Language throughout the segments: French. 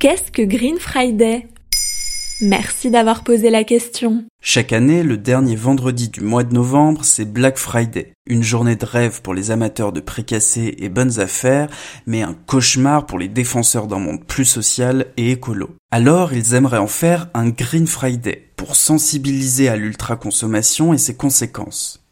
Qu'est-ce que Green Friday? Merci d'avoir posé la question. Chaque année, le dernier vendredi du mois de novembre, c'est Black Friday. Une journée de rêve pour les amateurs de précassés et bonnes affaires, mais un cauchemar pour les défenseurs d'un monde plus social et écolo. Alors, ils aimeraient en faire un Green Friday, pour sensibiliser à l'ultra-consommation et ses conséquences.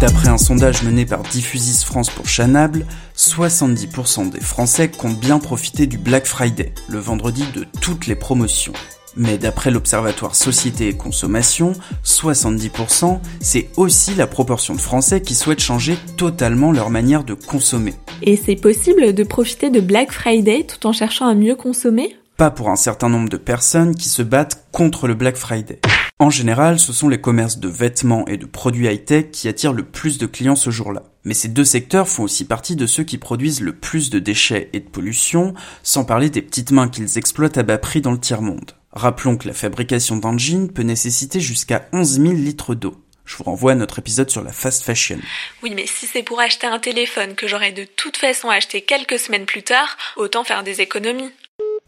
D'après un sondage mené par Diffusis France pour Chanable, 70% des Français comptent bien profiter du Black Friday, le vendredi de toutes les promotions. Mais d'après l'Observatoire Société et Consommation, 70%, c'est aussi la proportion de Français qui souhaitent changer totalement leur manière de consommer. Et c'est possible de profiter de Black Friday tout en cherchant à mieux consommer? Pas pour un certain nombre de personnes qui se battent contre le Black Friday. En général, ce sont les commerces de vêtements et de produits high-tech qui attirent le plus de clients ce jour-là. Mais ces deux secteurs font aussi partie de ceux qui produisent le plus de déchets et de pollution, sans parler des petites mains qu'ils exploitent à bas prix dans le tiers-monde. Rappelons que la fabrication d'un jean peut nécessiter jusqu'à 11 000 litres d'eau. Je vous renvoie à notre épisode sur la fast fashion. Oui, mais si c'est pour acheter un téléphone que j'aurais de toute façon acheté quelques semaines plus tard, autant faire des économies.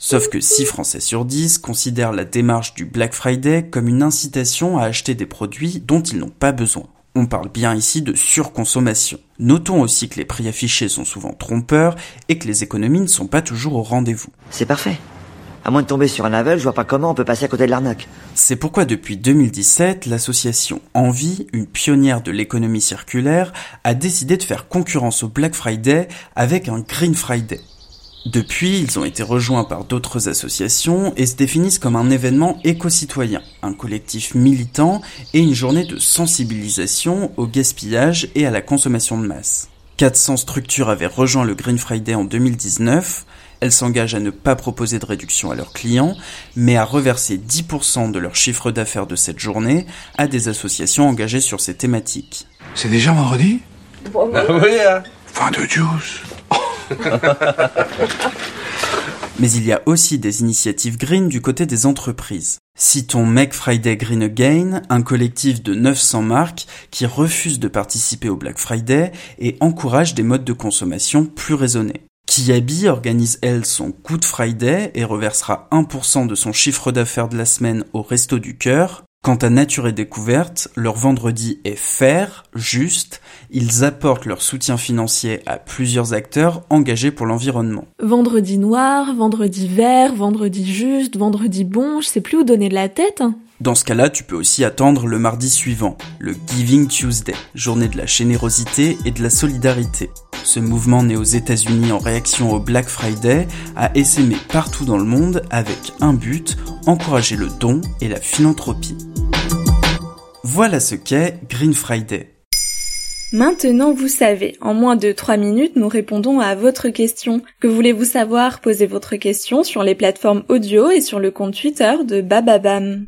Sauf que 6 Français sur 10 considèrent la démarche du Black Friday comme une incitation à acheter des produits dont ils n'ont pas besoin. On parle bien ici de surconsommation. Notons aussi que les prix affichés sont souvent trompeurs et que les économies ne sont pas toujours au rendez-vous. C'est parfait. À moins de tomber sur un aveugle, je vois pas comment on peut passer à côté de l'arnaque. C'est pourquoi depuis 2017, l'association Envie, une pionnière de l'économie circulaire, a décidé de faire concurrence au Black Friday avec un Green Friday. Depuis, ils ont été rejoints par d'autres associations et se définissent comme un événement éco-citoyen, un collectif militant et une journée de sensibilisation au gaspillage et à la consommation de masse. 400 structures avaient rejoint le Green Friday en 2019. Elles s'engagent à ne pas proposer de réduction à leurs clients, mais à reverser 10% de leur chiffre d'affaires de cette journée à des associations engagées sur ces thématiques. C'est déjà vendredi? Ah oui, hein Fin de juice. Mais il y a aussi des initiatives green du côté des entreprises. Citons Make Friday Green Again, un collectif de 900 marques qui refuse de participer au Black Friday et encourage des modes de consommation plus raisonnés. Kiabi organise elle son Good Friday et reversera 1% de son chiffre d'affaires de la semaine au Resto du Cœur. Quant à Nature et Découverte, leur vendredi est fair, juste, ils apportent leur soutien financier à plusieurs acteurs engagés pour l'environnement. Vendredi noir, vendredi vert, vendredi juste, vendredi bon, je sais plus où donner de la tête. hein. Dans ce cas-là, tu peux aussi attendre le mardi suivant, le Giving Tuesday, journée de la générosité et de la solidarité. Ce mouvement né aux États-Unis en réaction au Black Friday a essaimé partout dans le monde avec un but, encourager le don et la philanthropie. Voilà ce qu'est Green Friday. Maintenant, vous savez, en moins de 3 minutes, nous répondons à votre question. Que voulez-vous savoir? Posez votre question sur les plateformes audio et sur le compte Twitter de Bababam.